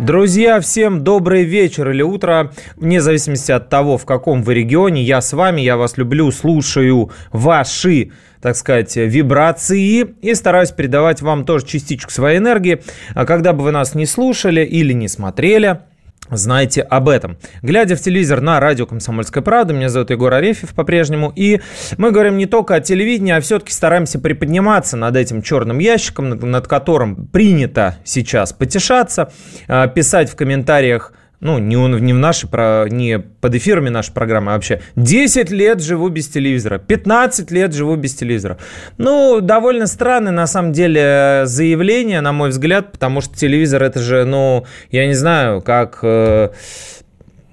Друзья, всем добрый вечер или утро, вне зависимости от того, в каком вы регионе. Я с вами, я вас люблю, слушаю ваши так сказать, вибрации и стараюсь передавать вам тоже частичку своей энергии. А когда бы вы нас не слушали или не смотрели, Знайте об этом. Глядя в телевизор на радио «Комсомольская правда», меня зовут Егор Арефьев по-прежнему, и мы говорим не только о телевидении, а все-таки стараемся приподниматься над этим черным ящиком, над которым принято сейчас потешаться, а, писать в комментариях ну, не, не в нашей, про, не под эфирами нашей программы, а вообще 10 лет живу без телевизора, 15 лет живу без телевизора. Ну, довольно странное, на самом деле, заявление, на мой взгляд, потому что телевизор это же, ну, я не знаю, как, э,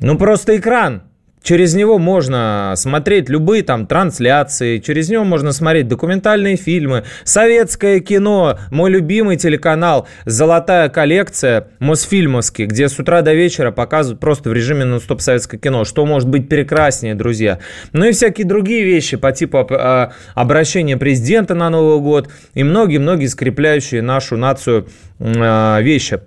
ну, просто экран. Через него можно смотреть любые там трансляции, через него можно смотреть документальные фильмы, советское кино, мой любимый телеканал «Золотая коллекция» Мосфильмовский, где с утра до вечера показывают просто в режиме нон-стоп советское кино. Что может быть прекраснее, друзья? Ну и всякие другие вещи по типу а, обращения президента на Новый год и многие-многие скрепляющие нашу нацию а, вещи.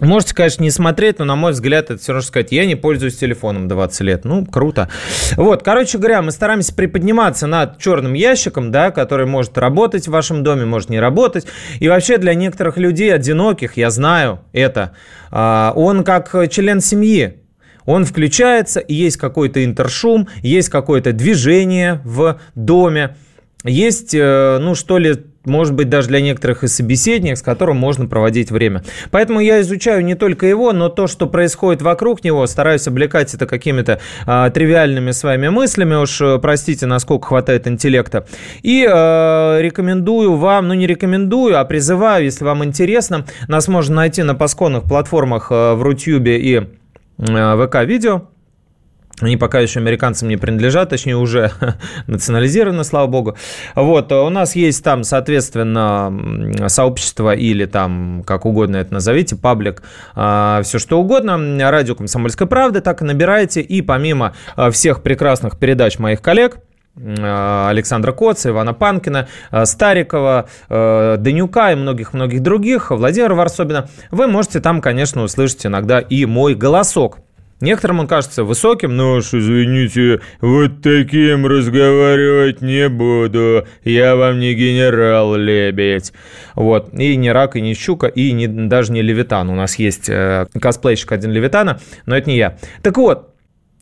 Можете, конечно, не смотреть, но, на мой взгляд, это все равно сказать, я не пользуюсь телефоном 20 лет. Ну, круто. Вот, короче говоря, мы стараемся приподниматься над черным ящиком, да, который может работать в вашем доме, может не работать. И вообще для некоторых людей, одиноких, я знаю это, а, он как член семьи. Он включается, и есть какой-то интершум, есть какое-то движение в доме, есть, э, ну, что ли, может быть, даже для некоторых и собеседник, с которым можно проводить время. Поэтому я изучаю не только его, но то, что происходит вокруг него, стараюсь облекать это какими-то а, тривиальными своими мыслями, уж э, простите, насколько хватает интеллекта. И а, рекомендую вам, ну не рекомендую, а призываю, если вам интересно, нас можно найти на пасконных платформах а, в Рутюбе и а, ВК-видео. Они пока еще американцам не принадлежат, точнее уже национализированы, слава богу. Вот, у нас есть там, соответственно, сообщество или там, как угодно это назовите, паблик, а, все что угодно, радио «Комсомольская правда», так и набирайте. И помимо а, всех прекрасных передач моих коллег, а, Александра Коца, Ивана Панкина, Старикова, Данюка и многих-многих других, Владимира Варсобина, вы можете там, конечно, услышать иногда и мой голосок – Некоторым он кажется высоким, но уж извините, вот таким разговаривать не буду. Я вам не генерал Лебедь. Вот. И не рак, и не щука, и не, даже не левитан. У нас есть э, косплейщик один левитана, но это не я. Так вот,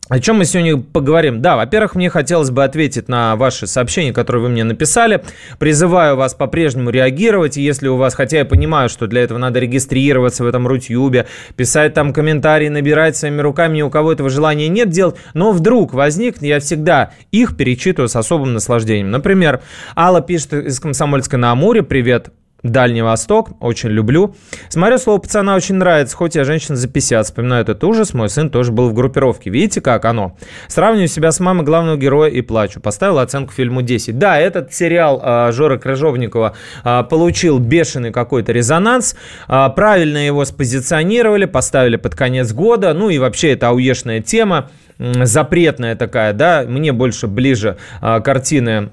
о чем мы сегодня поговорим? Да, во-первых, мне хотелось бы ответить на ваши сообщения, которые вы мне написали. Призываю вас по-прежнему реагировать. Если у вас, хотя я понимаю, что для этого надо регистрироваться в этом Рутюбе, писать там комментарии, набирать своими руками, ни у кого этого желания нет делать, но вдруг возникнет, я всегда их перечитываю с особым наслаждением. Например, Алла пишет из Комсомольска на Амуре, привет, Дальний Восток, очень люблю. Смотрю, слово пацана очень нравится, хоть я женщина за 50. Вспоминаю этот ужас, мой сын тоже был в группировке. Видите, как оно? Сравниваю себя с мамой главного героя и плачу. Поставил оценку фильму 10. Да, этот сериал э, Жоры Крыжовникова э, получил бешеный какой-то резонанс. Э, правильно его спозиционировали, поставили под конец года. Ну и вообще это ауешная тема запретная такая, да, мне больше ближе э, картины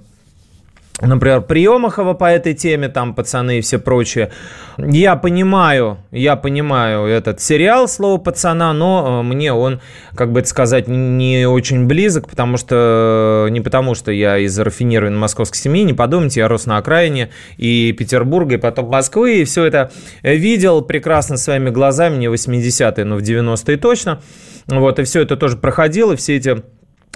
например, Приемахова по этой теме, там пацаны и все прочее. Я понимаю, я понимаю этот сериал «Слово пацана», но э, мне он, как бы это сказать, не очень близок, потому что, не потому что я из рафинированной московской семьи, не подумайте, я рос на окраине и Петербурга, и потом Москвы, и все это видел прекрасно своими глазами, не 80-е, но в 90-е точно. Вот, и все это тоже проходило, все эти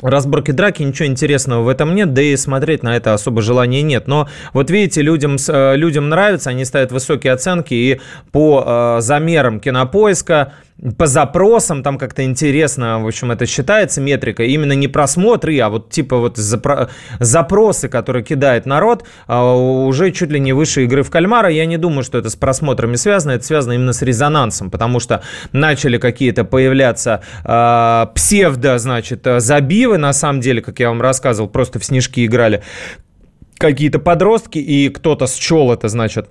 разборки драки, ничего интересного в этом нет, да и смотреть на это особо желания нет. Но вот видите, людям, э, людям нравится, они ставят высокие оценки, и по э, замерам кинопоиска по запросам, там как-то интересно, в общем, это считается метрика, именно не просмотры, а вот типа вот запро- запросы, которые кидает народ, а, уже чуть ли не выше игры в кальмара. Я не думаю, что это с просмотрами связано, это связано именно с резонансом, потому что начали какие-то появляться э, псевдо, значит, забивы, на самом деле, как я вам рассказывал, просто в снежки играли какие-то подростки, и кто-то счел это, значит,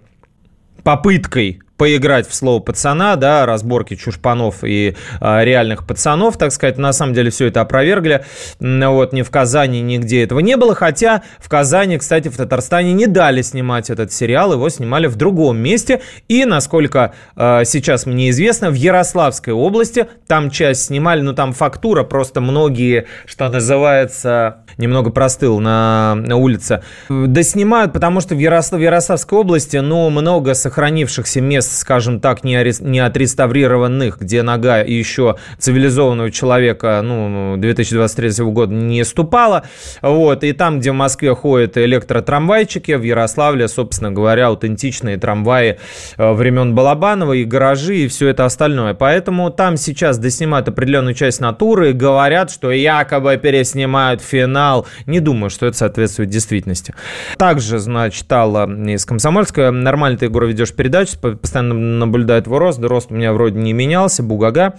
попыткой поиграть в слово пацана, да, разборки чушпанов и э, реальных пацанов, так сказать. На самом деле все это опровергли. Вот ни в Казани, нигде этого не было. Хотя в Казани, кстати, в Татарстане не дали снимать этот сериал, его снимали в другом месте. И, насколько э, сейчас мне известно, в Ярославской области там часть снимали, ну там фактура, просто многие, что называется, немного простыл на, на улице. Да снимают, потому что в, Ярослав, в Ярославской области, ну, много сохранившихся мест, скажем так, не, арест, не отреставрированных, где нога еще цивилизованного человека, ну, 2023 года не ступала. Вот, и там, где в Москве ходят электротрамвайчики, в Ярославле, собственно говоря, аутентичные трамваи э, времен Балабанова и гаражи, и все это остальное. Поэтому там сейчас доснимают определенную часть натуры, говорят, что якобы переснимают финал канал. Не думаю, что это соответствует действительности. Также, значит, читала из Комсомольска. Нормально ты, Егор, ведешь передачу, постоянно наблюдает его рост. Рост у меня вроде не менялся, бугага.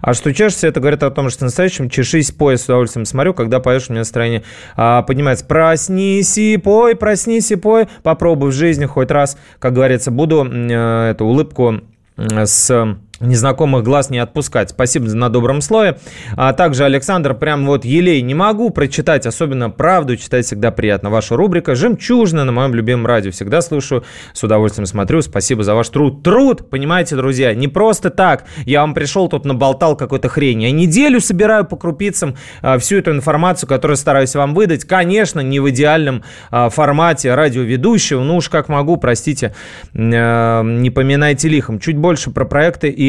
А что чешешься, это говорит о том, что настоящем чешись, пояс с удовольствием смотрю, когда поешь, у меня настроение а, поднимается. Проснись и пой, проснись и пой. Попробуй в жизни хоть раз, как говорится, буду э, эту улыбку с незнакомых глаз не отпускать. Спасибо на добром слове. А также, Александр, прям вот елей не могу прочитать, особенно правду читать всегда приятно. Ваша рубрика «Жемчужина» на моем любимом радио. Всегда слушаю, с удовольствием смотрю. Спасибо за ваш труд. Труд, понимаете, друзья, не просто так. Я вам пришел, тут наболтал какой-то хрень. Я неделю собираю по крупицам а, всю эту информацию, которую стараюсь вам выдать. Конечно, не в идеальном а, формате радиоведущего. Ну уж как могу, простите, а, не поминайте лихом. Чуть больше про проекты и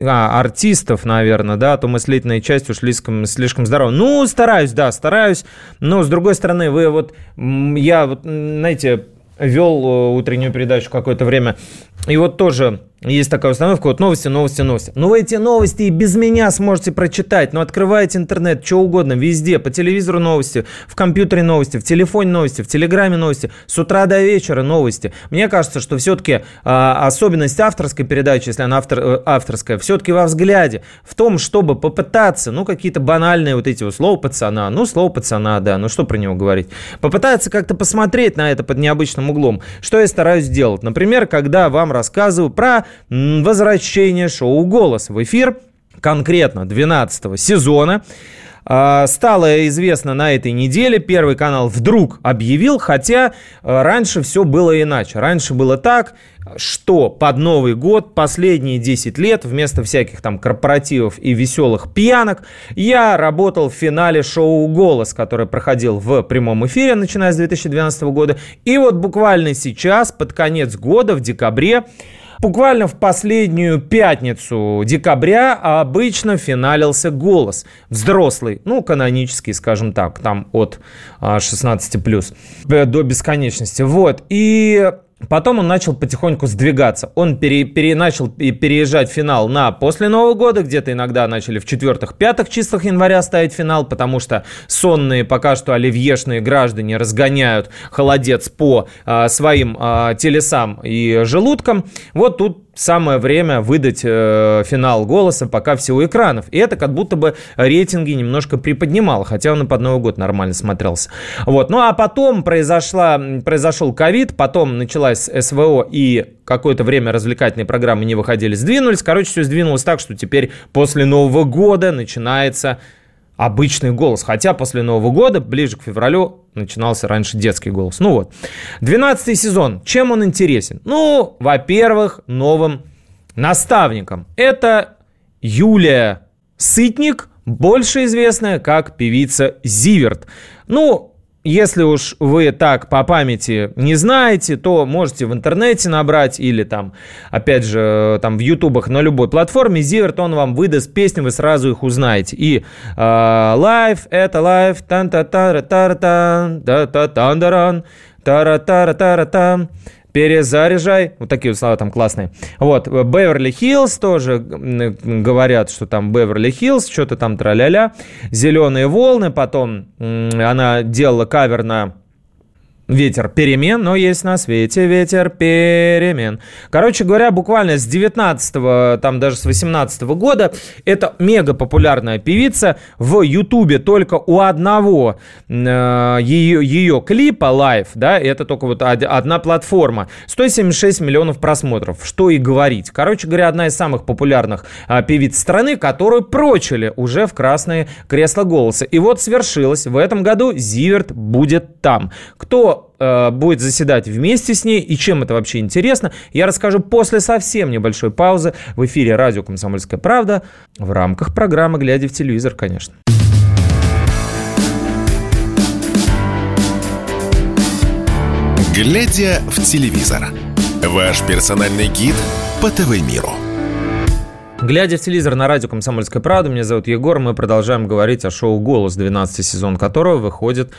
а, артистов, наверное, да, то мыслительная часть уж слишком, слишком здорова. Ну, стараюсь, да, стараюсь, но, с другой стороны, вы вот, я вот, знаете, вел э, утреннюю передачу какое-то время, и вот тоже есть такая установка, вот новости, новости, новости. Ну, вы эти новости и без меня сможете прочитать. Ну, открываете интернет, что угодно, везде. По телевизору новости, в компьютере новости, в телефоне новости, в телеграме новости. С утра до вечера новости. Мне кажется, что все-таки э, особенность авторской передачи, если она автор, э, авторская, все-таки во взгляде. В том, чтобы попытаться, ну, какие-то банальные вот эти вот слова пацана. Ну, слово пацана, да, ну, что про него говорить. Попытаться как-то посмотреть на это под необычным углом. Что я стараюсь сделать? Например, когда вам рассказываю про возвращение шоу «Голос» в эфир, конкретно 12 сезона. А, стало известно на этой неделе, Первый канал вдруг объявил, хотя а, раньше все было иначе. Раньше было так, что под Новый год, последние 10 лет, вместо всяких там корпоративов и веселых пьянок, я работал в финале шоу «Голос», который проходил в прямом эфире, начиная с 2012 года. И вот буквально сейчас, под конец года, в декабре, Буквально в последнюю пятницу декабря обычно финалился «Голос». Взрослый, ну, канонический, скажем так, там от 16 а, плюс до бесконечности. Вот. И Потом он начал потихоньку сдвигаться. Он пере, пере, начал переезжать финал на после Нового года. Где-то иногда начали в четвертых-пятых числах января ставить финал, потому что сонные пока что оливьешные граждане разгоняют холодец по а, своим а, телесам и желудкам. Вот тут самое время выдать э, финал голоса пока всего экранов. И это как будто бы рейтинги немножко приподнимало, хотя он и под Новый год нормально смотрелся. Вот. Ну а потом произошла, произошел ковид, потом началась СВО и какое-то время развлекательные программы не выходили, сдвинулись. Короче, все сдвинулось так, что теперь после Нового года начинается обычный голос. Хотя после Нового года, ближе к февралю, начинался раньше детский голос. Ну вот. 12 сезон. Чем он интересен? Ну, во-первых, новым наставником. Это Юлия Сытник, больше известная как певица Zivert. Ну, если уж вы так по памяти не знаете, то можете в интернете набрать или там, опять же, там в ютубах на любой платформе. Zivert, он вам выдаст песни, вы сразу их узнаете. И э, это Life, тан та та та та та та та та та та та та та перезаряжай. Вот такие вот слова там классные. Вот, Beverly Hills тоже говорят, что там Beverly Hills, что-то там тра-ля-ля. Зеленые волны, потом она делала кавер на ветер перемен, но есть на свете ветер перемен. Короче говоря, буквально с 19 там даже с 18 года это мега популярная певица в Ютубе только у одного э, ее, ее клипа Life, да, это только вот одна платформа, 176 миллионов просмотров, что и говорить. Короче говоря, одна из самых популярных э, певиц страны, которую прочили уже в красные кресла голоса. И вот свершилось, в этом году Zivert будет там. Кто э, будет заседать вместе с ней и чем это вообще интересно, я расскажу после совсем небольшой паузы в эфире радио «Комсомольская правда» в рамках программы «Глядя в телевизор», конечно. «Глядя в телевизор» – ваш персональный гид по ТВ-миру. Глядя в телевизор на радио «Комсомольская правда», меня зовут Егор, мы продолжаем говорить о шоу «Голос», 12 сезон которого выходит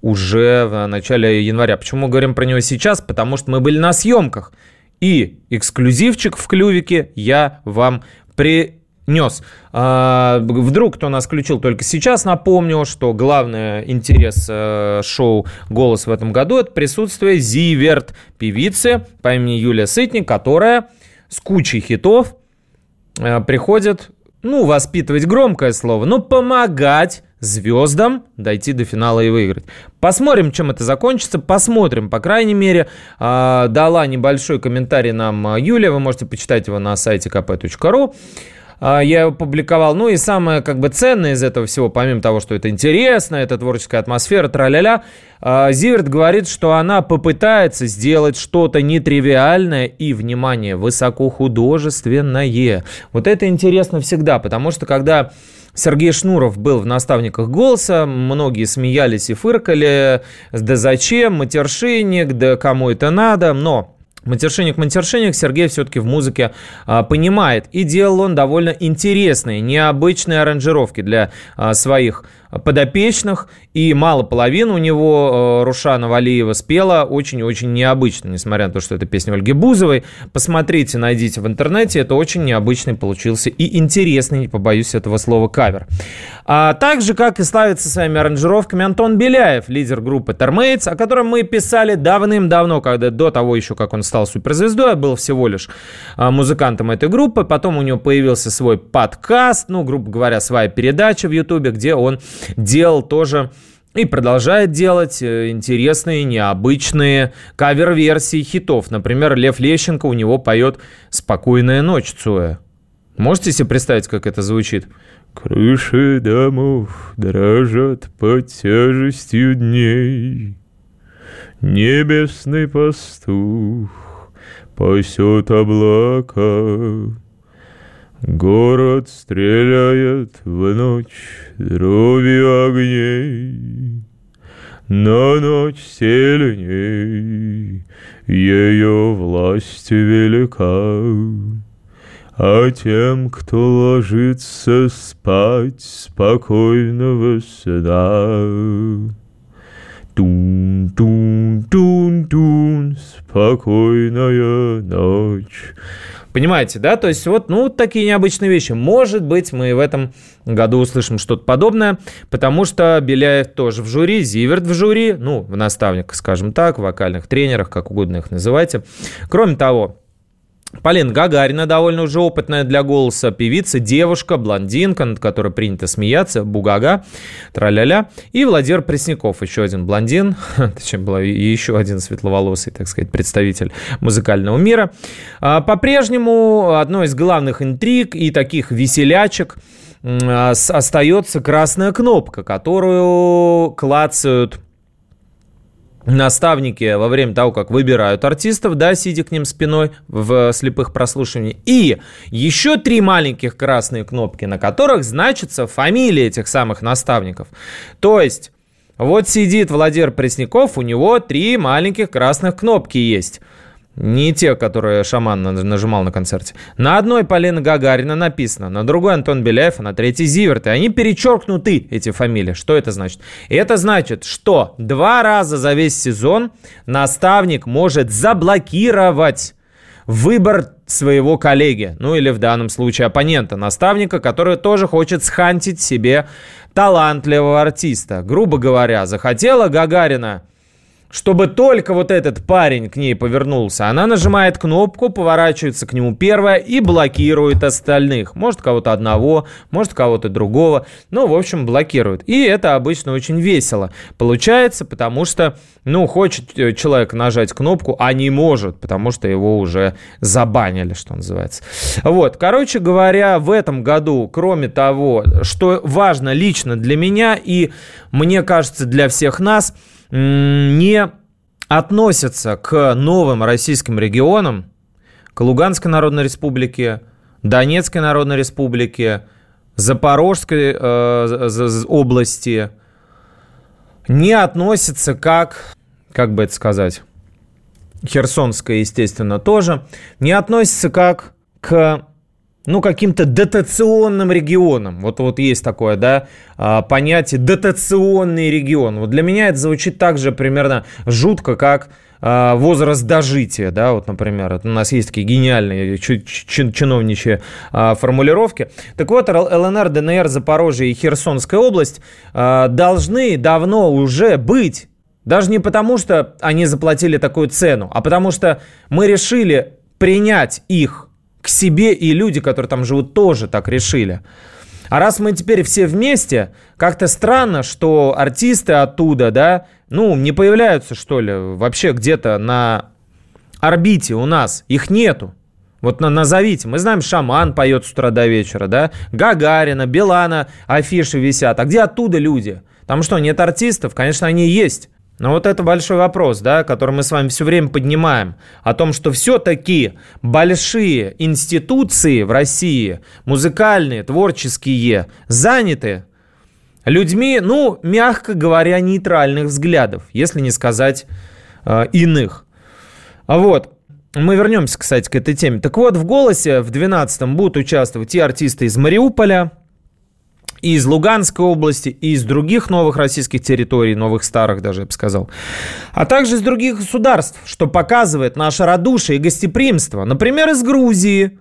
уже в начале января. Почему мы говорим про него сейчас? Потому что мы были на съемках. И эксклюзивчик в клювике я вам принес. А, вдруг кто нас включил только сейчас, напомню, что главный интерес э, шоу «Голос» в этом году – это присутствие Зиверт, певицы по имени Юлия Сытник, которая с кучей хитов приходит, ну, воспитывать громкое слово, но помогать звездам дойти до финала и выиграть. Посмотрим, чем это закончится, посмотрим. По крайней мере, э, дала небольшой комментарий нам а, Юлия, вы можете почитать его на сайте kp.ru. А, я его публиковал. Ну и самое как бы ценное из этого всего, помимо того, что это интересно, это творческая атмосфера, тра-ля-ля, Зиверт говорит, что она попытается сделать что-то нетривиальное и, внимание, высокохудожественное. Вот это интересно всегда, потому что когда Сергей Шнуров был в наставниках голоса, многие смеялись и фыркали, да зачем, матершинник, да кому это надо, но Матершинник, матершинник Сергей все-таки в музыке а, понимает. И делал он довольно интересные, необычные аранжировки для а, своих подопечных, и мало половины у него э, Рушана Валиева спела очень-очень необычно, несмотря на то, что это песня Ольги Бузовой. Посмотрите, найдите в интернете, это очень необычный получился и интересный, не побоюсь этого слова, кавер. А также, как и славится своими аранжировками Антон Беляев, лидер группы Termates, о котором мы писали давным-давно, когда до того еще, как он стал суперзвездой, был всего лишь а, музыкантом этой группы, потом у него появился свой подкаст, ну, грубо говоря, своя передача в Ютубе, где он делал тоже и продолжает делать э, интересные, необычные кавер-версии хитов. Например, Лев Лещенко у него поет «Спокойная ночь, Цоя». Можете себе представить, как это звучит? Крыши домов дрожат под тяжестью дней. Небесный пастух пасет облака. Город стреляет в ночь дробью огней, Но ночь сильней, ее власть велика. А тем, кто ложится спать спокойного сна, Тун-тун-тун-тун, спокойная ночь. Понимаете, да? То есть вот, ну, такие необычные вещи. Может быть, мы в этом году услышим что-то подобное, потому что Беляев тоже в жюри, Зиверт в жюри, ну, в наставниках, скажем так, в вокальных тренерах, как угодно их называйте. Кроме того, Полин Гагарина, довольно уже опытная для голоса певица, девушка, блондинка, над которой принято смеяться, бугага, траля-ля. И Владимир Пресняков, еще один блондин, точнее, был еще один светловолосый, так сказать, представитель музыкального мира. А, по-прежнему одной из главных интриг и таких веселячек а, остается красная кнопка, которую клацают наставники во время того, как выбирают артистов, да, сидя к ним спиной в слепых прослушиваниях. И еще три маленьких красные кнопки, на которых значится фамилия этих самых наставников. То есть, вот сидит Владимир Пресняков, у него три маленьких красных кнопки есть. Не те, которые шаман нажимал на концерте. На одной Полина Гагарина написано, на другой Антон Беляев, а на третьей Зиверт. И они перечеркнуты, эти фамилии. Что это значит? Это значит, что два раза за весь сезон наставник может заблокировать выбор своего коллеги, ну или в данном случае оппонента, наставника, который тоже хочет схантить себе талантливого артиста. Грубо говоря, захотела Гагарина чтобы только вот этот парень к ней повернулся. Она нажимает кнопку, поворачивается к нему первая и блокирует остальных. Может, кого-то одного, может, кого-то другого. Ну, в общем, блокирует. И это обычно очень весело получается, потому что, ну, хочет э, человек нажать кнопку, а не может, потому что его уже забанили, что называется. Вот, короче говоря, в этом году, кроме того, что важно лично для меня и, мне кажется, для всех нас – не относятся к новым российским регионам, к Луганской Народной Республике, Донецкой Народной Республике, Запорожской э, области, не относятся как, как бы это сказать, Херсонская, естественно, тоже, не относятся как к ну, каким-то дотационным регионом. Вот, вот есть такое, да, а, понятие дотационный регион. Вот для меня это звучит так же примерно жутко, как а, возраст дожития, да, вот, например, у нас есть такие гениальные чиновничьи а, формулировки. Так вот, ЛНР, ДНР, Запорожье и Херсонская область должны давно уже быть даже не потому, что они заплатили такую цену, а потому что мы решили принять их к себе, и люди, которые там живут, тоже так решили. А раз мы теперь все вместе, как-то странно, что артисты оттуда, да, ну, не появляются, что ли, вообще где-то на орбите у нас. Их нету. Вот на, назовите. Мы знаем, Шаман поет с утра до вечера, да? Гагарина, Белана, афиши висят. А где оттуда люди? Там что, нет артистов? Конечно, они есть. Но вот это большой вопрос, да, который мы с вами все время поднимаем, о том, что все-таки большие институции в России, музыкальные, творческие, заняты людьми, ну, мягко говоря, нейтральных взглядов, если не сказать э, иных. А вот, мы вернемся, кстати, к этой теме. Так вот, в «Голосе» в 12-м будут участвовать и артисты из Мариуполя, из Луганской области, и из других новых российских территорий, новых старых даже, я бы сказал, а также из других государств, что показывает наше радушие и гостеприимство. Например, из Грузии,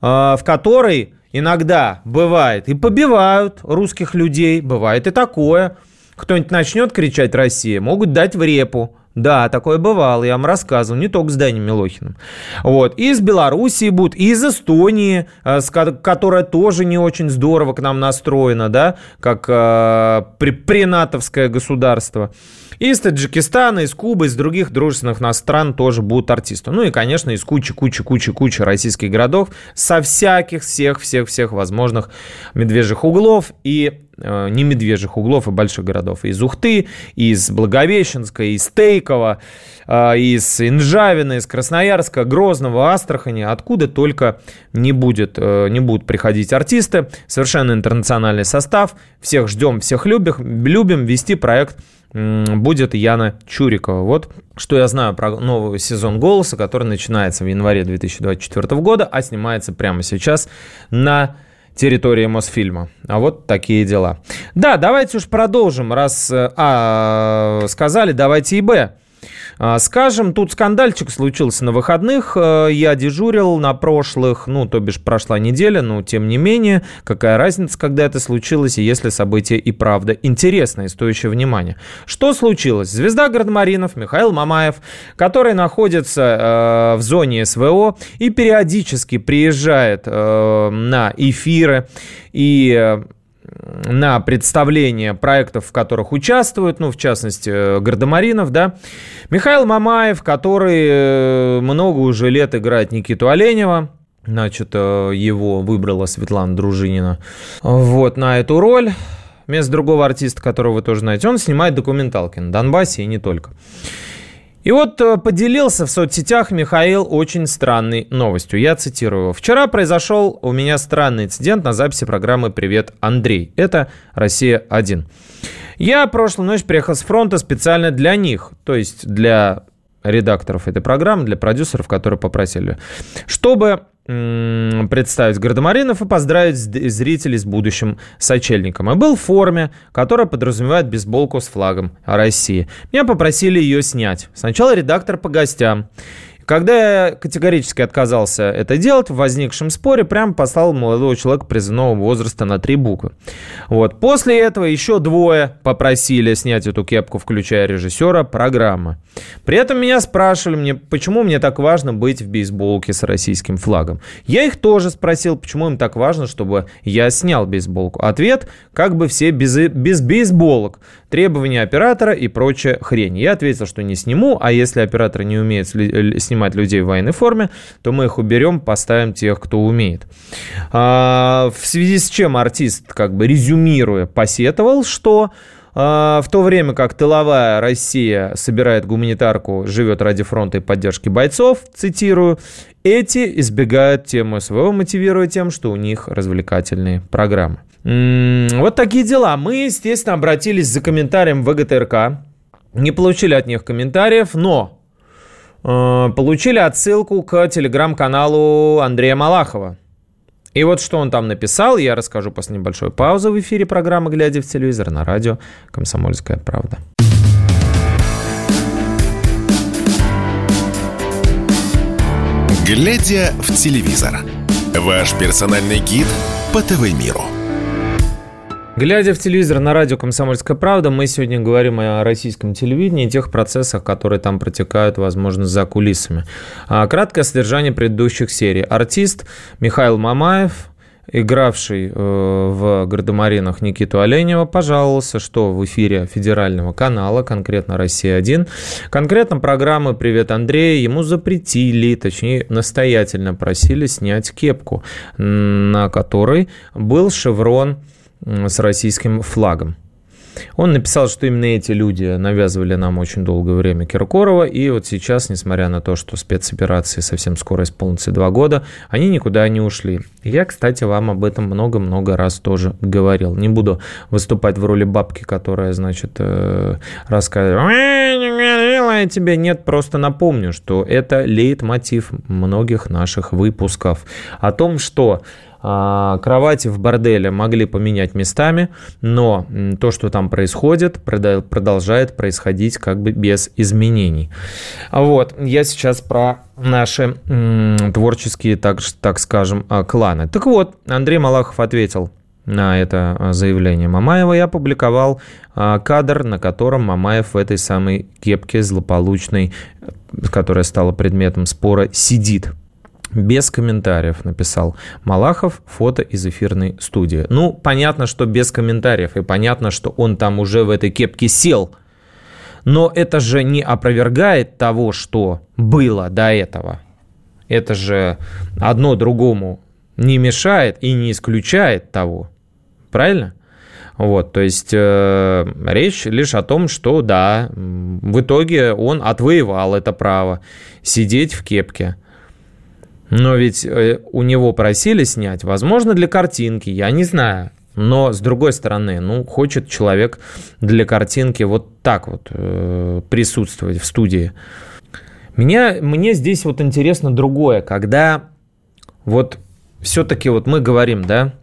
а, в которой иногда бывает и побивают русских людей, бывает и такое. Кто-нибудь начнет кричать «Россия», могут дать в репу. Да, такое бывало, я вам рассказывал, не только с Даней Милохиным. Вот. Из Белоруссии будут, из Эстонии, э, которая тоже не очень здорово к нам настроена, да, как э, при, принатовское государство. Из Таджикистана, из Кубы, из других дружественных нас стран тоже будут артисты. Ну и, конечно, из кучи-кучи-кучи-кучи российских городов со всяких, всех-всех-всех возможных медвежьих углов и не медвежьих углов, и больших городов. Из Ухты, из Благовещенска, из Тейкова, э, из Инжавина, из Красноярска, Грозного, Астрахани, откуда только не, будет, э, не будут приходить артисты. Совершенно интернациональный состав. Всех ждем, всех любим, любим вести проект будет Яна Чурикова. Вот что я знаю про новый сезон «Голоса», который начинается в январе 2024 года, а снимается прямо сейчас на территории Мосфильма. А вот такие дела. Да, давайте уж продолжим. Раз э, А сказали, давайте и Б. А, скажем, тут скандальчик случился на выходных. Э, я дежурил на прошлых, ну, то бишь прошла неделя, но тем не менее, какая разница, когда это случилось, и если событие и правда интересное стоящее внимания. Что случилось? Звезда Гардемаринов Михаил Мамаев, который находится э, в зоне СВО и периодически приезжает э, на эфиры и э, на представление проектов, в которых участвуют, ну, в частности, э, Гардемаринов, да. Михаил Мамаев, который э, много уже лет играет Никиту Оленева, значит, э, его выбрала Светлана Дружинина, вот, на эту роль. Вместо другого артиста, которого вы тоже знаете, он снимает документалки на Донбассе и не только. И вот э, поделился в соцсетях Михаил очень странной новостью. Я цитирую. «Вчера произошел у меня странный инцидент на записи программы «Привет, Андрей». Это «Россия-1». Я прошлую ночь приехал с фронта специально для них, то есть для редакторов этой программы, для продюсеров, которые попросили, чтобы представить гардемаринов и поздравить зрителей с будущим сочельником. И был в форме, которая подразумевает бейсболку с флагом России. Меня попросили ее снять. Сначала редактор по гостям. Когда я категорически отказался это делать, в возникшем споре прям послал молодого человека призывного возраста на три буквы. Вот. После этого еще двое попросили снять эту кепку, включая режиссера программы. При этом меня спрашивали, мне, почему мне так важно быть в бейсболке с российским флагом. Я их тоже спросил, почему им так важно, чтобы я снял бейсболку. Ответ, как бы все без, без бейсболок. Требования оператора и прочая хрень. Я ответил, что не сниму, а если оператор не умеет снимать людей в военной форме, то мы их уберем, поставим тех, кто умеет. А, в связи с чем артист, как бы резюмируя, посетовал, что а, в то время как тыловая Россия собирает гуманитарку, живет ради фронта и поддержки бойцов, цитирую, эти избегают темы СВО, мотивируя тем, что у них развлекательные программы. Вот такие дела. Мы, естественно, обратились за комментарием в ВГТРК. Не получили от них комментариев, но Э, получили отсылку к телеграм-каналу Андрея Малахова. И вот что он там написал, я расскажу после небольшой паузы в эфире программы «Глядя в телевизор» на радио «Комсомольская правда». «Глядя в телевизор» – ваш персональный гид по ТВ-миру – Глядя в телевизор на радио «Комсомольская правда», мы сегодня говорим о российском телевидении и тех процессах, которые там протекают, возможно, за кулисами. А, краткое содержание предыдущих серий. Артист Михаил Мамаев, игравший э, в «Гардемаринах» Никиту Оленева, пожаловался, что в эфире федерального канала, конкретно «Россия-1», конкретно программы «Привет, Андрей» ему запретили, точнее, настоятельно просили снять кепку, на которой был шеврон с российским флагом. Он написал, что именно эти люди навязывали нам очень долгое время Киркорова, и вот сейчас, несмотря на то, что спецоперации совсем скоро исполнится два года, они никуда не ушли. Я, кстати, вам об этом много-много раз тоже говорил. Не буду выступать в роли бабки, которая, значит, э, рассказывает, я тебе нет, просто напомню, что это лейтмотив многих наших выпусков о том, что кровати в борделе могли поменять местами, но то, что там происходит, продолжает происходить как бы без изменений. Вот, я сейчас про наши творческие, так, так скажем, а, кланы. Так вот, Андрей Малахов ответил на это а, заявление Мамаева и опубликовал кадр, на котором Мамаев в этой самой кепке злополучной, которая стала предметом спора, сидит без комментариев написал Малахов, фото из эфирной студии. Ну, понятно, что без комментариев, и понятно, что он там уже в этой кепке сел. Но это же не опровергает того, что было до этого. Это же одно другому не мешает и не исключает того. Правильно? Вот, то есть э, речь лишь о том, что да, в итоге он отвоевал это право сидеть в кепке. Но ведь э, у него просили снять, возможно, для картинки, я не знаю. Но с другой стороны, ну, хочет человек для картинки вот так вот э, присутствовать в студии. Меня, мне здесь вот интересно другое, когда вот все-таки вот мы говорим, да,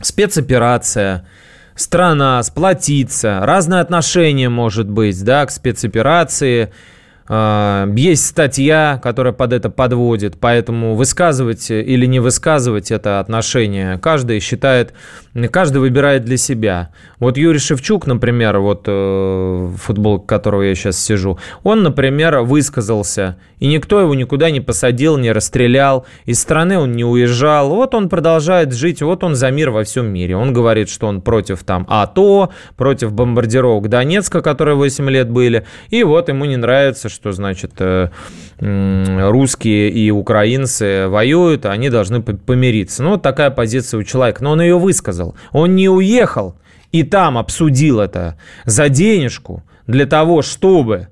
спецоперация, страна сплотиться, разное отношение может быть, да, к спецоперации – есть статья, которая под это подводит, поэтому высказывать или не высказывать это отношение каждый считает, каждый выбирает для себя. Вот Юрий Шевчук, например, вот э, футбол, которого я сейчас сижу, он, например, высказался, и никто его никуда не посадил, не расстрелял, из страны он не уезжал, вот он продолжает жить, вот он за мир во всем мире. Он говорит, что он против там АТО, против бомбардировок Донецка, которые 8 лет были, и вот ему не нравится, что, значит, э, русские и украинцы воюют, они должны помириться. Ну, вот такая позиция у человека. Но он ее высказал. Он не уехал и там обсудил это за денежку для того, чтобы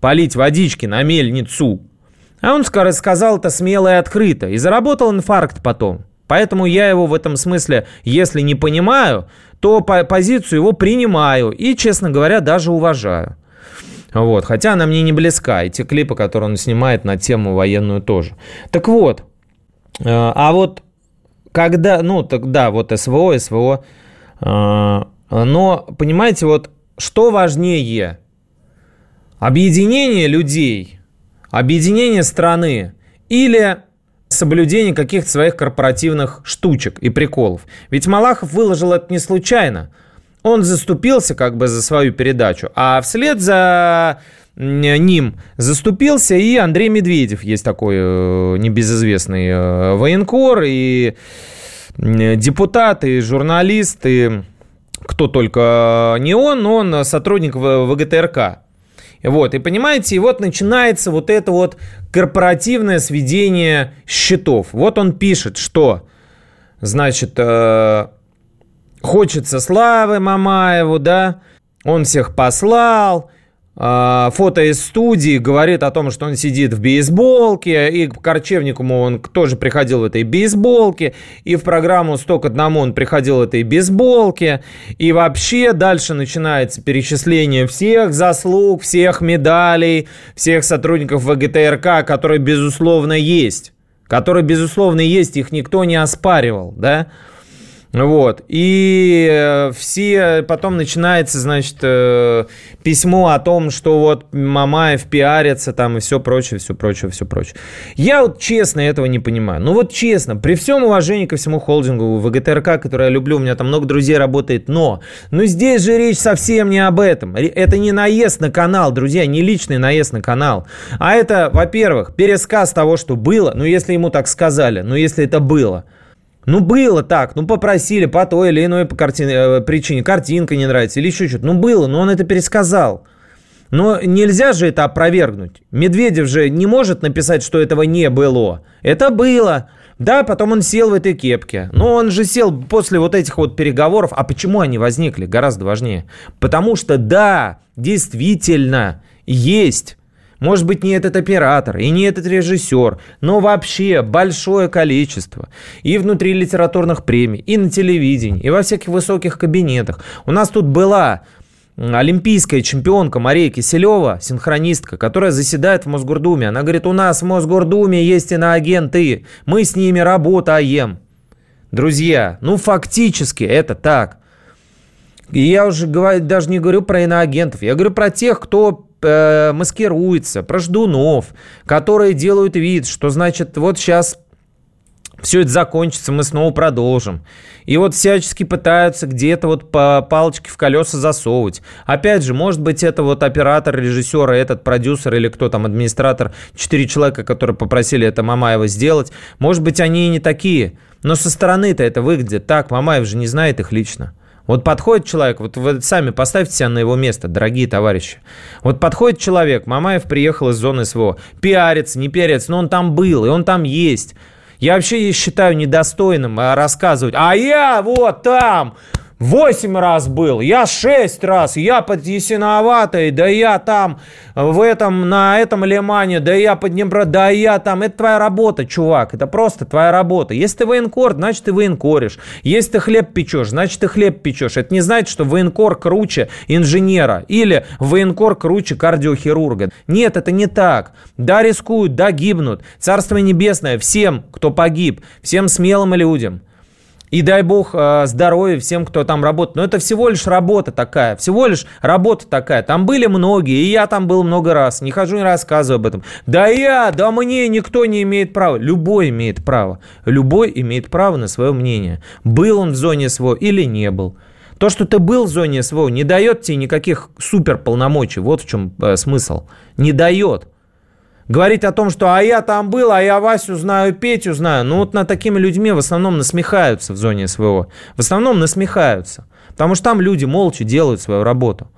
полить водички на мельницу. А он сказал это смело и открыто. И заработал инфаркт потом. Поэтому я его в этом смысле, если не понимаю, то по позицию его принимаю и, честно говоря, даже уважаю. Вот. Хотя она мне не близка, и те клипы, которые он снимает на тему военную тоже. Так вот, э, а вот когда, ну, тогда вот СВО, СВО, э, но, понимаете, вот что важнее? Объединение людей, объединение страны или соблюдение каких-то своих корпоративных штучек и приколов. Ведь Малахов выложил это не случайно. Он заступился как бы за свою передачу, а вслед за ним заступился и Андрей Медведев. Есть такой э, небезызвестный э, военкор и депутат, и журналист, и кто только не он, он сотрудник ВГТРК. Вот, и понимаете, и вот начинается вот это вот корпоративное сведение счетов. Вот он пишет, что, значит, э, хочется славы Мамаеву, да, он всех послал, а, фото из студии говорит о том, что он сидит в бейсболке, и к Корчевникову он тоже приходил в этой бейсболке, и в программу «Сто к одному» он приходил в этой бейсболке, и вообще дальше начинается перечисление всех заслуг, всех медалей, всех сотрудников ВГТРК, которые, безусловно, есть. Которые, безусловно, есть, их никто не оспаривал, да, вот. И э, все, потом начинается, значит, э, письмо о том, что вот Мамаев пиарится там и все прочее, все прочее, все прочее. Я вот честно этого не понимаю. Ну вот честно, при всем уважении ко всему холдингу ВГТРК, который я люблю, у меня там много друзей работает, но, ну здесь же речь совсем не об этом. Это не наезд на канал, друзья, не личный наезд на канал. А это, во-первых, пересказ того, что было, ну если ему так сказали, ну если это было – ну, было так, ну, попросили по той или иной картине, э, причине, картинка не нравится или еще что-то. Ну, было, но он это пересказал. Но нельзя же это опровергнуть. Медведев же не может написать, что этого не было. Это было. Да, потом он сел в этой кепке. Но он же сел после вот этих вот переговоров. А почему они возникли? Гораздо важнее. Потому что, да, действительно, есть может быть, не этот оператор и не этот режиссер, но вообще большое количество и внутри литературных премий, и на телевидении, и во всяких высоких кабинетах. У нас тут была олимпийская чемпионка Мария Киселева, синхронистка, которая заседает в Мосгордуме. Она говорит, у нас в Мосгордуме есть иноагенты, мы с ними работаем. Друзья, ну фактически это так. И я уже говорю, даже не говорю про иноагентов, я говорю про тех, кто э, маскируется, про ждунов, которые делают вид, что значит вот сейчас все это закончится, мы снова продолжим. И вот всячески пытаются где-то вот по палочке в колеса засовывать. Опять же, может быть, это вот оператор, режиссер, этот продюсер или кто там, администратор, четыре человека, которые попросили это Мамаева сделать. Может быть, они и не такие. Но со стороны-то это выглядит так. Мамаев же не знает их лично. Вот подходит человек, вот вы сами поставьте себя на его место, дорогие товарищи. Вот подходит человек, Мамаев приехал из зоны СВО, пиарится, не пиарится, но он там был, и он там есть. Я вообще считаю недостойным а, рассказывать, а я вот там, Восемь раз был, я шесть раз, я под Ясиноватой, да я там в этом, на этом лимане, да я под Днепро, да я там. Это твоя работа, чувак, это просто твоя работа. Если ты военкор, значит ты военкоришь. Если ты хлеб печешь, значит ты хлеб печешь. Это не значит, что военкор круче инженера или военкор круче кардиохирурга. Нет, это не так. Да, рискуют, да, гибнут. Царство небесное всем, кто погиб, всем смелым людям. И дай бог э, здоровья всем, кто там работает. Но это всего лишь работа такая. Всего лишь работа такая. Там были многие, и я там был много раз. Не хожу, не рассказываю об этом. Да я, да мне никто не имеет права. Любой имеет право. Любой имеет право на свое мнение. Был он в зоне СВО или не был. То, что ты был в зоне СВО, не дает тебе никаких суперполномочий. Вот в чем э, смысл. Не дает говорить о том, что а я там был, а я Васю знаю, Петю знаю. Ну вот над такими людьми в основном насмехаются в зоне СВО. В основном насмехаются. Потому что там люди молча делают свою работу.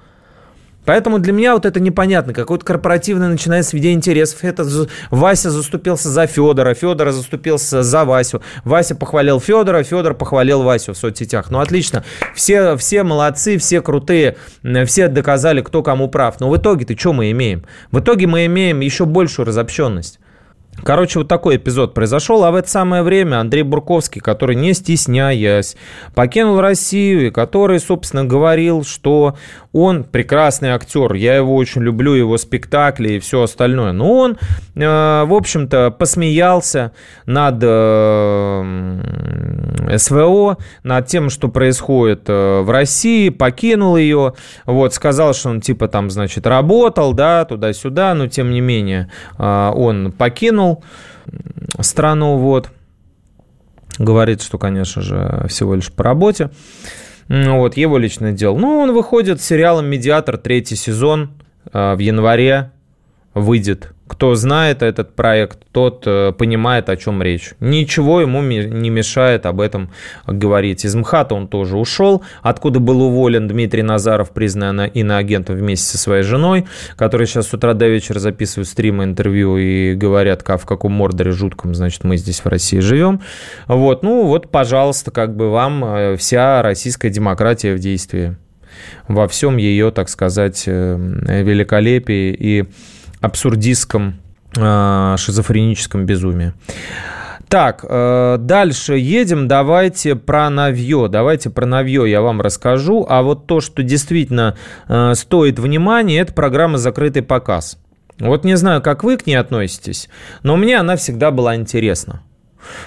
Поэтому для меня вот это непонятно. Какое-то корпоративное начинается сведение интересов. Это Вася заступился за Федора, Федор заступился за Васю. Вася похвалил Федора, Федор похвалил Васю в соцсетях. Ну, отлично. Все, все молодцы, все крутые, все доказали, кто кому прав. Но в итоге-то что мы имеем? В итоге мы имеем еще большую разобщенность. Короче, вот такой эпизод произошел, а в это самое время Андрей Бурковский, который, не стесняясь, покинул Россию, и который, собственно, говорил, что он прекрасный актер, я его очень люблю, его спектакли и все остальное. Но он, э, в общем-то, посмеялся над э, СВО, над тем, что происходит э, в России, покинул ее, вот, сказал, что он типа там, значит, работал, да, туда-сюда, но тем не менее он покинул страну, вот. Говорит, что, конечно же, всего лишь по работе. Вот, его личное дело. Ну, он выходит сериалом «Медиатор», третий сезон в январе выйдет. Кто знает этот проект, тот э, понимает, о чем речь. Ничего ему не мешает об этом говорить. Из МХАТа он тоже ушел, откуда был уволен Дмитрий Назаров, признанный иноагентом вместе со своей женой, которые сейчас с утра до вечера записывают стримы, интервью и говорят, как, в каком мордоре жутком, значит, мы здесь в России живем. Вот, ну вот, пожалуйста, как бы вам э, вся российская демократия в действии. Во всем ее, так сказать, э, великолепии и абсурдистском э, шизофреническом безумии. Так, э, дальше едем. Давайте про Навье. Давайте про Навье я вам расскажу. А вот то, что действительно э, стоит внимания, это программа «Закрытый показ». Вот не знаю, как вы к ней относитесь, но мне она всегда была интересна.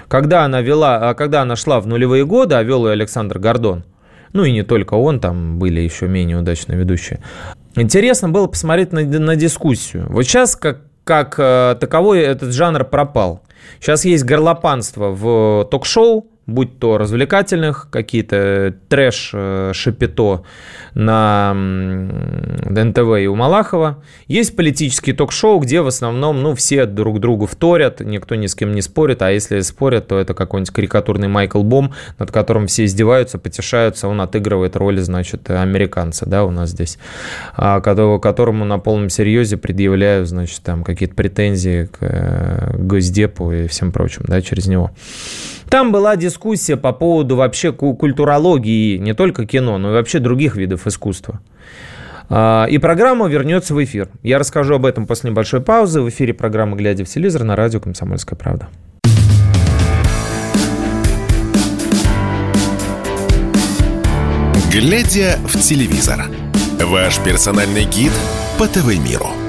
Когда она вела, а когда она шла в нулевые годы, а вел ее Александр Гордон, ну и не только он, там были еще менее удачные ведущие. Интересно было посмотреть на, на дискуссию. Вот сейчас как, как э, таковой этот жанр пропал. Сейчас есть горлопанство в ток-шоу, будь то развлекательных, какие-то трэш, э, шапито на НТВ и у Малахова. Есть политические ток-шоу, где в основном ну, все друг другу вторят, никто ни с кем не спорит, а если спорят, то это какой-нибудь карикатурный Майкл Бом, над которым все издеваются, потешаются, он отыгрывает роли, значит, американца, да, у нас здесь, а, которому на полном серьезе предъявляют, значит, там какие-то претензии к э, Госдепу и всем прочим, да, через него. Там была дискуссия по поводу вообще культурологии, не только кино, но и вообще других видов искусства. А, и программа вернется в эфир. Я расскажу об этом после небольшой паузы. В эфире программы «Глядя в телевизор» на радио «Комсомольская правда». «Глядя в телевизор» – ваш персональный гид по ТВ-миру –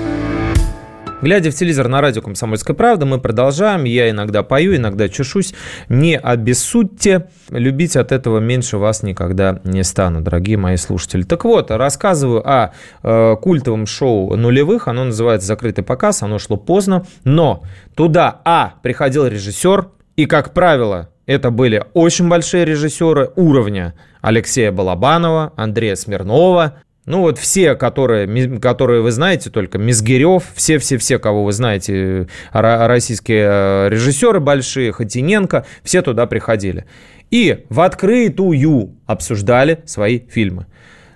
Глядя в телевизор на радио «Комсомольская правда», мы продолжаем. Я иногда пою, иногда чешусь. Не обессудьте. Любить от этого меньше вас никогда не стану, дорогие мои слушатели. Так вот, рассказываю о э, культовом шоу нулевых. Оно называется «Закрытый показ». Оно шло поздно. Но туда, а, приходил режиссер. И, как правило, это были очень большие режиссеры уровня Алексея Балабанова, Андрея Смирнова, ну вот все, которые, которые вы знаете, только Мизгирев, все-все-все, кого вы знаете, российские э, режиссеры большие, Хотиненко, все туда приходили. И в открытую обсуждали свои фильмы.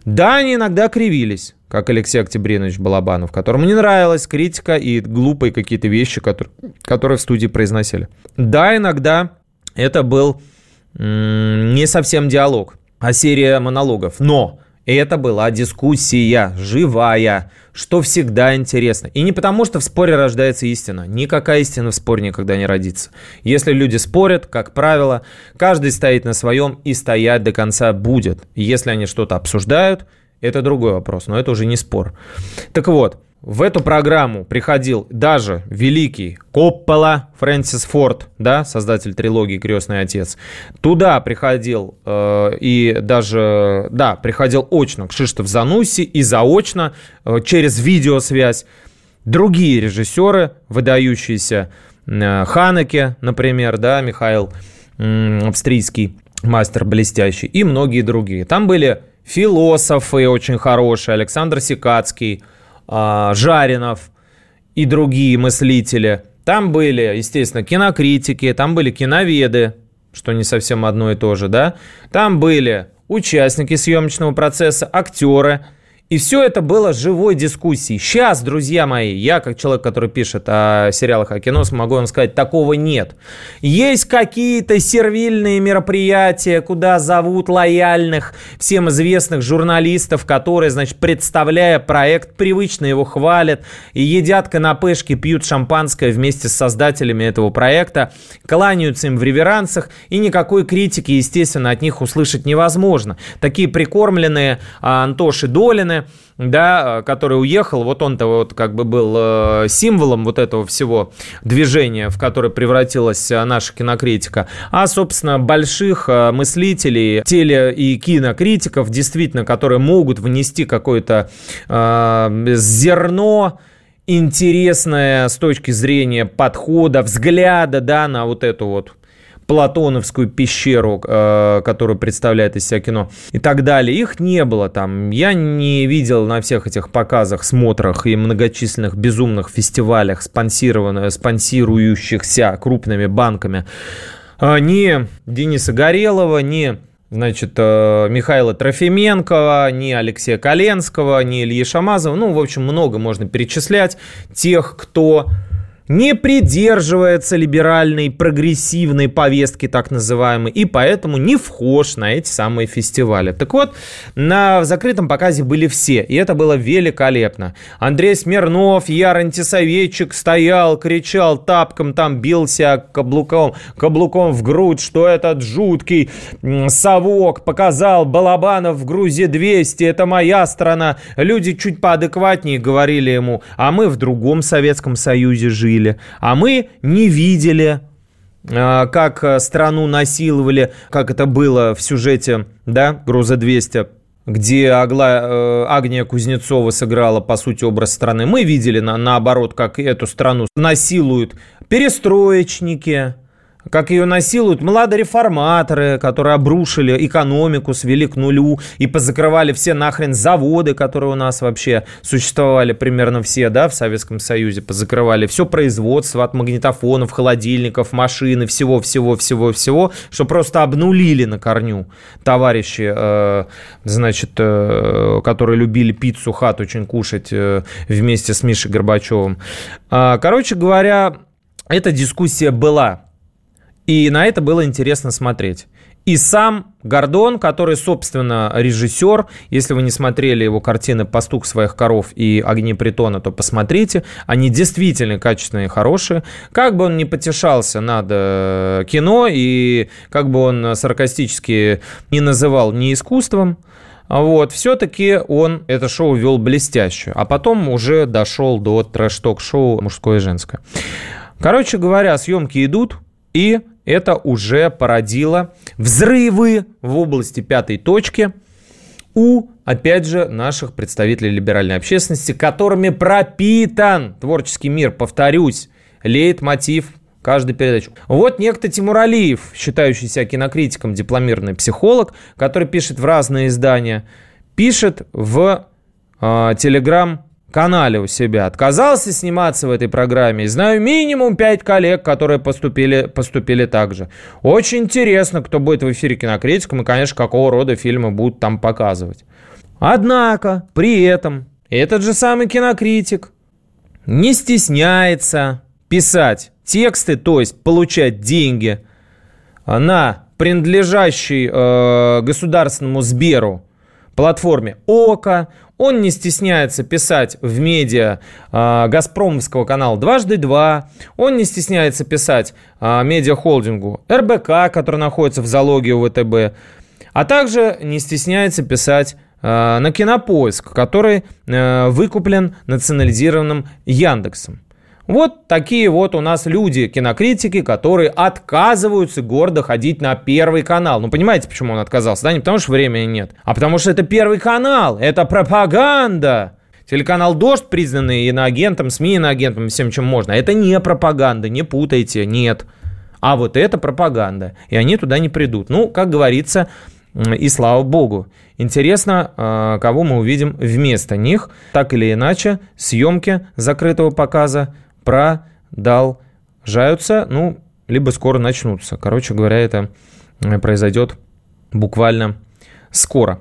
Да, они иногда кривились, как Алексей Октябринович Балабанов, которому не нравилась критика и глупые какие-то вещи, которые, которые в студии произносили. Да, иногда это был не совсем диалог, а серия монологов. Но это была дискуссия живая, что всегда интересно. И не потому, что в споре рождается истина. Никакая истина в споре никогда не родится. Если люди спорят, как правило, каждый стоит на своем и стоять до конца будет. если они что-то обсуждают, это другой вопрос, но это уже не спор. Так вот, в эту программу приходил даже великий Коппола Фрэнсис Форд, да, создатель трилогии «Крестный отец». Туда приходил э, и даже, да, приходил очно Кшиштоф Зануси и заочно э, через видеосвязь другие режиссеры, выдающиеся э, Ханеке, например, да, Михаил э, австрийский мастер блестящий, и многие другие. Там были философы очень хорошие, Александр Сикацкий – Жаринов и другие мыслители. Там были, естественно, кинокритики, там были киноведы, что не совсем одно и то же, да. Там были участники съемочного процесса, актеры. И все это было живой дискуссией. Сейчас, друзья мои, я как человек, который пишет о сериалах, о кино, могу вам сказать, такого нет. Есть какие-то сервильные мероприятия, куда зовут лояльных, всем известных журналистов, которые, значит, представляя проект, привычно его хвалят и едят канапешки, пьют шампанское вместе с создателями этого проекта, кланяются им в реверансах, и никакой критики, естественно, от них услышать невозможно. Такие прикормленные а, Антоши Долины, да, который уехал, вот он-то вот как бы был э, символом вот этого всего движения, в которое превратилась э, наша кинокритика. А, собственно, больших э, мыслителей, теле- и кинокритиков, действительно, которые могут внести какое-то э, зерно интересное с точки зрения подхода, взгляда, да, на вот эту вот Платоновскую пещеру, э, которую представляет из себя кино и так далее. Их не было там. Я не видел на всех этих показах, смотрах и многочисленных безумных фестивалях, спонсирующихся крупными банками, э, ни Дениса Горелова, ни значит, э, Михаила Трофименкова, ни Алексея Коленского, ни Ильи Шамазова. Ну, в общем, много можно перечислять тех, кто не придерживается либеральной, прогрессивной повестки, так называемой, и поэтому не вхож на эти самые фестивали. Так вот, на закрытом показе были все, и это было великолепно. Андрей Смирнов, яр антисоветчик, стоял, кричал, тапком там бился каблуком, каблуком в грудь, что этот жуткий совок показал Балабанов в Грузии 200, это моя страна. Люди чуть поадекватнее говорили ему, а мы в другом Советском Союзе жили жили, а мы не видели, а, как э, страну насиловали, как это было в сюжете, да, «Груза-200», где Агла, э, Агния Кузнецова сыграла, по сути, образ страны. Мы видели, на, наоборот, как эту страну насилуют перестроечники, как ее насилуют младореформаторы, которые обрушили экономику, свели к нулю и позакрывали все нахрен заводы, которые у нас вообще существовали примерно все, да, в Советском Союзе, позакрывали все производство от магнитофонов, холодильников, машины, всего-всего-всего-всего, что просто обнулили на корню. Товарищи, э, значит, э, которые любили пиццу хат очень кушать э, вместе с Мишей Горбачевым. Э, короче говоря, эта дискуссия была и на это было интересно смотреть. И сам Гордон, который, собственно, режиссер, если вы не смотрели его картины «Пастух своих коров» и «Огни притона», то посмотрите. Они действительно качественные хорошие. Как бы он ни потешался над э, кино, и как бы он саркастически не называл не искусством, вот, все-таки он это шоу вел блестяще, а потом уже дошел до трэш-ток-шоу «Мужское и женское». Короче говоря, съемки идут, и это уже породило взрывы в области пятой точки у, опять же, наших представителей либеральной общественности, которыми пропитан творческий мир, повторюсь, леет мотив каждой передачи. Вот некто Тимур Алиев, считающийся кинокритиком, дипломированный психолог, который пишет в разные издания, пишет в э, Телеграм канале у себя. Отказался сниматься в этой программе. знаю минимум 5 коллег, которые поступили, поступили так же. Очень интересно, кто будет в эфире кинокритиком и, конечно, какого рода фильмы будут там показывать. Однако, при этом, этот же самый кинокритик не стесняется писать тексты, то есть получать деньги на принадлежащий э, государственному Сберу платформе ОКО. Он не стесняется писать в медиа э, Газпромовского канала «Дважды два». Он не стесняется писать э, медиахолдингу РБК, который находится в залоге у ВТБ. А также не стесняется писать э, на Кинопоиск, который э, выкуплен национализированным Яндексом. Вот такие вот у нас люди, кинокритики, которые отказываются гордо ходить на Первый канал. Ну, понимаете, почему он отказался? Да, не потому что времени нет, а потому что это Первый канал, это пропаганда. Телеканал «Дождь», признанный иноагентом, СМИ иноагентом, всем чем можно, это не пропаганда, не путайте, нет. А вот это пропаганда, и они туда не придут. Ну, как говорится, и слава богу. Интересно, а, кого мы увидим вместо них. Так или иначе, съемки закрытого показа продолжаются, ну, либо скоро начнутся. Короче говоря, это э, произойдет буквально скоро.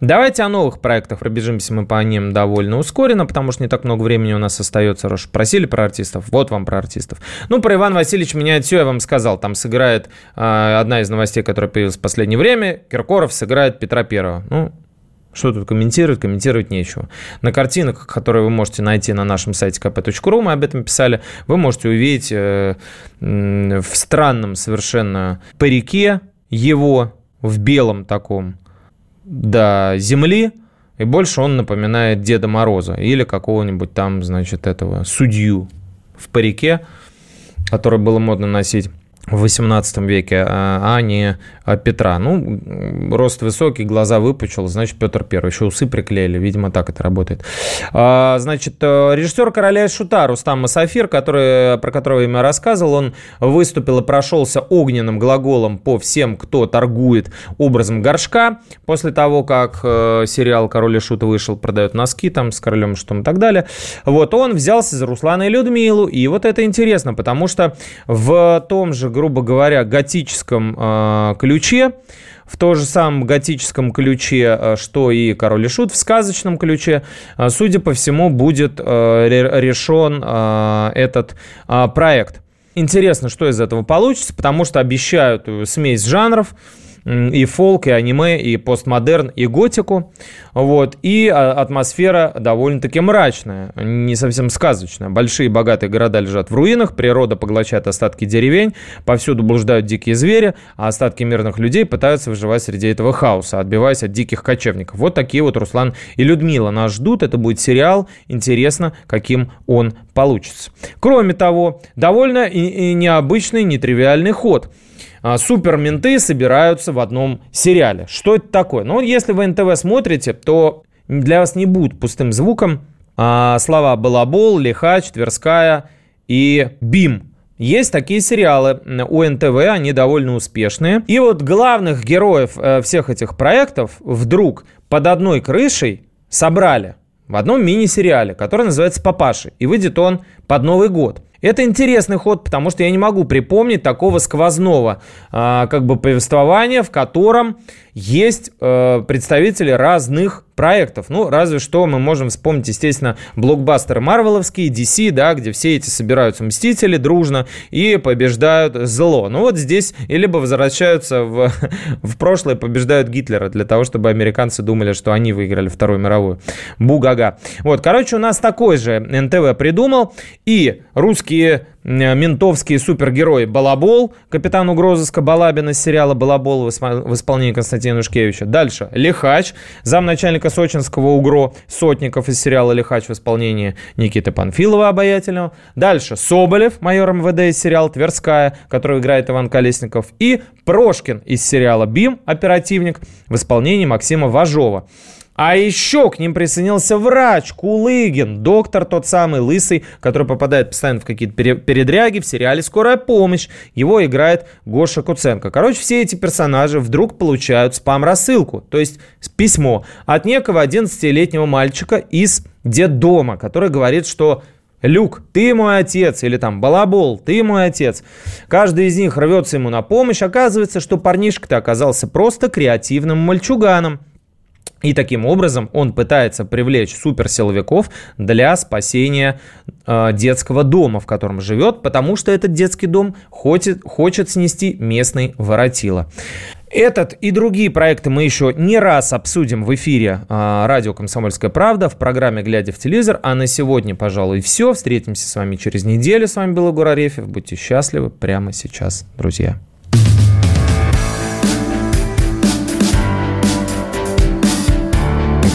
Давайте о новых проектах пробежимся мы по ним довольно ускоренно, потому что не так много времени у нас остается. Рош, просили про артистов? Вот вам про артистов. Ну, про Иван Васильевич меняет все, я вам сказал. Там сыграет э, одна из новостей, которая появилась в последнее время. Киркоров сыграет Петра Первого. Ну, что тут комментировать? Комментировать нечего. На картинах, которые вы можете найти на нашем сайте kp.ru, мы об этом писали, вы можете увидеть э, в странном совершенно парике его, в белом таком, до земли, и больше он напоминает Деда Мороза или какого-нибудь там, значит, этого судью в парике, который было модно носить в 18 веке, а, а не Петра. Ну, рост высокий, глаза выпучил, значит, Петр Первый. Еще усы приклеили, видимо, так это работает. А, значит, э, режиссер «Короля и Шута» Рустам Масафир, который, про которого я рассказывал, он выступил и прошелся огненным глаголом по всем, кто торгует образом горшка. После того, как э, сериал «Король и Шут» вышел, продает носки там с королем шутом и так далее. Вот он взялся за Руслана и Людмилу. И вот это интересно, потому что в том же грубо говоря, готическом э, ключе, в том же самом готическом ключе, э, что и «Король и Шут», в сказочном ключе, э, судя по всему, будет э, решен этот проект. Интересно, что из этого получится, потому что обещают смесь жанров, и фолк, и аниме, и постмодерн, и готику. Вот. И а, атмосфера довольно-таки мрачная, не совсем сказочная. Большие богатые города лежат в руинах, природа поглощает остатки деревень, повсюду блуждают дикие звери, а остатки мирных людей пытаются выживать среди этого хаоса, отбиваясь от диких кочевников. Вот такие вот Руслан и Людмила нас ждут. Это будет сериал. Интересно, каким он получится. Кроме того, довольно и, и необычный, нетривиальный ход – а, суперменты собираются в одном сериале. Что это такое? Ну, если вы НТВ смотрите, то для вас не будет пустым звуком а, слова «Балабол», «Лихач», «Тверская» и «Бим». Есть такие сериалы у НТВ, они довольно успешные. И вот главных героев э, всех этих проектов вдруг под одной крышей собрали в одном мини-сериале, который называется «Папаши». И выйдет он под Новый год. Это интересный ход, потому что я не могу припомнить такого сквозного э, как бы повествования, в котором есть э, представители разных проектов. Ну, разве что мы можем вспомнить, естественно, блокбастеры Марвеловские, DC, да, где все эти собираются мстители дружно и побеждают зло. Ну вот здесь либо возвращаются в, в прошлое, побеждают Гитлера для того, чтобы американцы думали, что они выиграли Вторую мировую. Бугага. Вот, короче, у нас такой же НТВ придумал, и русские ментовские супергерои Балабол, капитан угрозыска Балабина из сериала «Балабол» в исполнении Константина Ушкевича. Дальше Лихач, замначальника сочинского УГРО Сотников из сериала «Лихач» в исполнении Никиты Панфилова обаятельного. Дальше Соболев, майор МВД из сериала «Тверская», который играет Иван Колесников. И Прошкин из сериала «Бим», оперативник, в исполнении Максима Важова. А еще к ним присоединился врач Кулыгин, доктор тот самый лысый, который попадает постоянно в какие-то передряги в сериале «Скорая помощь». Его играет Гоша Куценко. Короче, все эти персонажи вдруг получают спам-рассылку, то есть письмо от некого 11-летнего мальчика из детдома, который говорит, что Люк, ты мой отец, или там Балабол, ты мой отец. Каждый из них рвется ему на помощь. Оказывается, что парнишка-то оказался просто креативным мальчуганом. И таким образом он пытается привлечь суперсиловиков для спасения э, детского дома, в котором живет, потому что этот детский дом хочет, хочет снести местный воротило. Этот и другие проекты мы еще не раз обсудим в эфире э, радио «Комсомольская правда» в программе «Глядя в телевизор». А на сегодня, пожалуй, все. Встретимся с вами через неделю. С вами был Егор Арефьев. Будьте счастливы прямо сейчас, друзья.